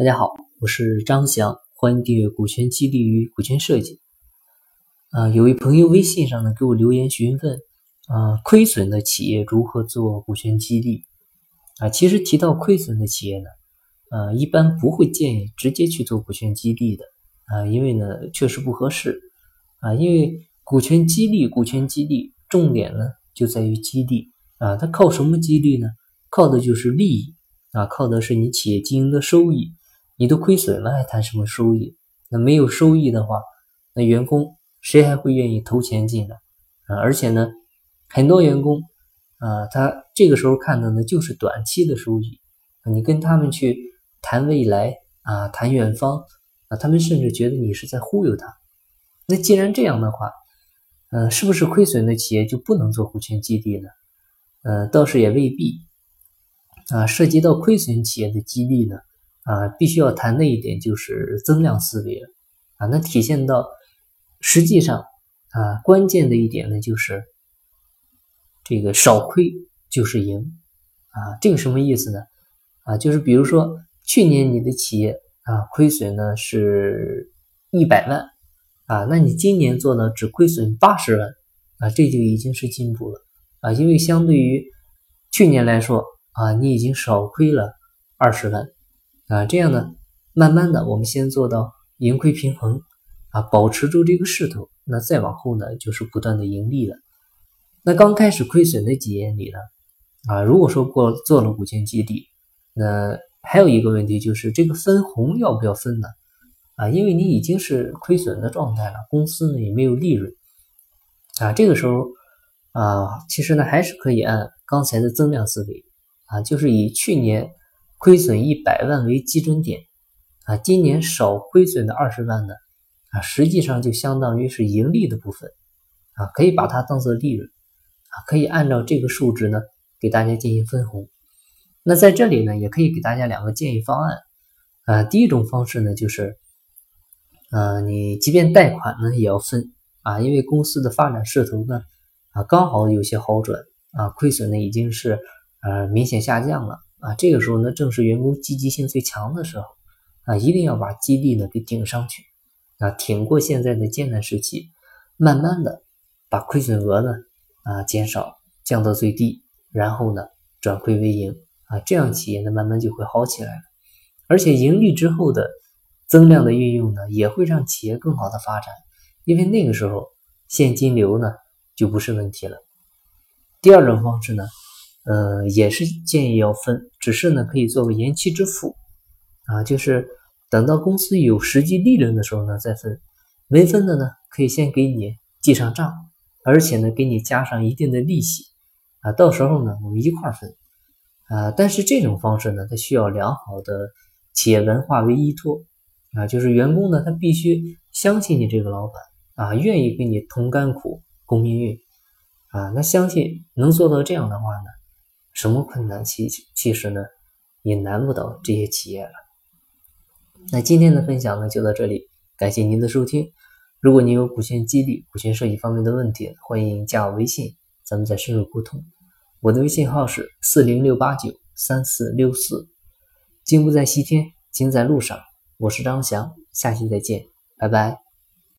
大家好，我是张翔，欢迎订阅股权激励与股权设计。啊，有位朋友微信上呢给我留言询问，啊，亏损的企业如何做股权激励？啊，其实提到亏损的企业呢，呃，一般不会建议直接去做股权激励的，啊，因为呢确实不合适，啊，因为股权激励，股权激励重点呢就在于激励，啊，它靠什么激励呢？靠的就是利益，啊，靠的是你企业经营的收益。你都亏损了，还谈什么收益？那没有收益的话，那员工谁还会愿意投钱进来啊？而且呢，很多员工啊，他这个时候看的呢就是短期的收益。你跟他们去谈未来啊，谈远方啊，他们甚至觉得你是在忽悠他。那既然这样的话，嗯，是不是亏损的企业就不能做股权激励呢？嗯，倒是也未必啊。涉及到亏损企业的激励呢？啊，必须要谈的一点就是增量思维了啊。那体现到实际上啊，关键的一点呢就是这个少亏就是赢啊。这个什么意思呢？啊，就是比如说去年你的企业啊亏损呢是一百万啊，那你今年做呢只亏损八十万啊，这就已经是进步了啊。因为相对于去年来说啊，你已经少亏了二十万。啊，这样呢，慢慢的，我们先做到盈亏平衡，啊，保持住这个势头，那再往后呢，就是不断的盈利了。那刚开始亏损的几年里呢，啊，如果说过做了股权激励，那还有一个问题就是这个分红要不要分呢？啊，因为你已经是亏损的状态了，公司呢也没有利润，啊，这个时候啊，其实呢还是可以按刚才的增量思维，啊，就是以去年。亏损一百万为基准点，啊，今年少亏损的二十万呢，啊，实际上就相当于是盈利的部分，啊，可以把它当做利润，啊，可以按照这个数值呢给大家进行分红。那在这里呢，也可以给大家两个建议方案，啊，第一种方式呢就是，呃，你即便贷款呢也要分，啊，因为公司的发展势头呢，啊，刚好有些好转，啊，亏损呢已经是呃明显下降了。啊，这个时候呢，正是员工积极性最强的时候，啊，一定要把激励呢给顶上去，啊，挺过现在的艰难时期，慢慢的把亏损额呢啊减少，降到最低，然后呢转亏为盈，啊，这样企业呢慢慢就会好起来了，而且盈利之后的增量的运用呢，也会让企业更好的发展，因为那个时候现金流呢就不是问题了。第二种方式呢。呃，也是建议要分，只是呢可以做个延期支付，啊，就是等到公司有实际利润的时候呢再分，没分的呢可以先给你记上账，而且呢给你加上一定的利息，啊，到时候呢我们一块分，啊，但是这种方式呢它需要良好的企业文化为依托，啊，就是员工呢他必须相信你这个老板，啊，愿意跟你同甘苦共命运，啊，那相信能做到这样的话呢。什么困难其其实呢，也难不倒这些企业了。那今天的分享呢就到这里，感谢您的收听。如果您有股权激励、股权设计方面的问题，欢迎加我微信，咱们再深入沟通。我的微信号是四零六八九三四六四。金不在西天，金在路上。我是张翔，下期再见，拜拜。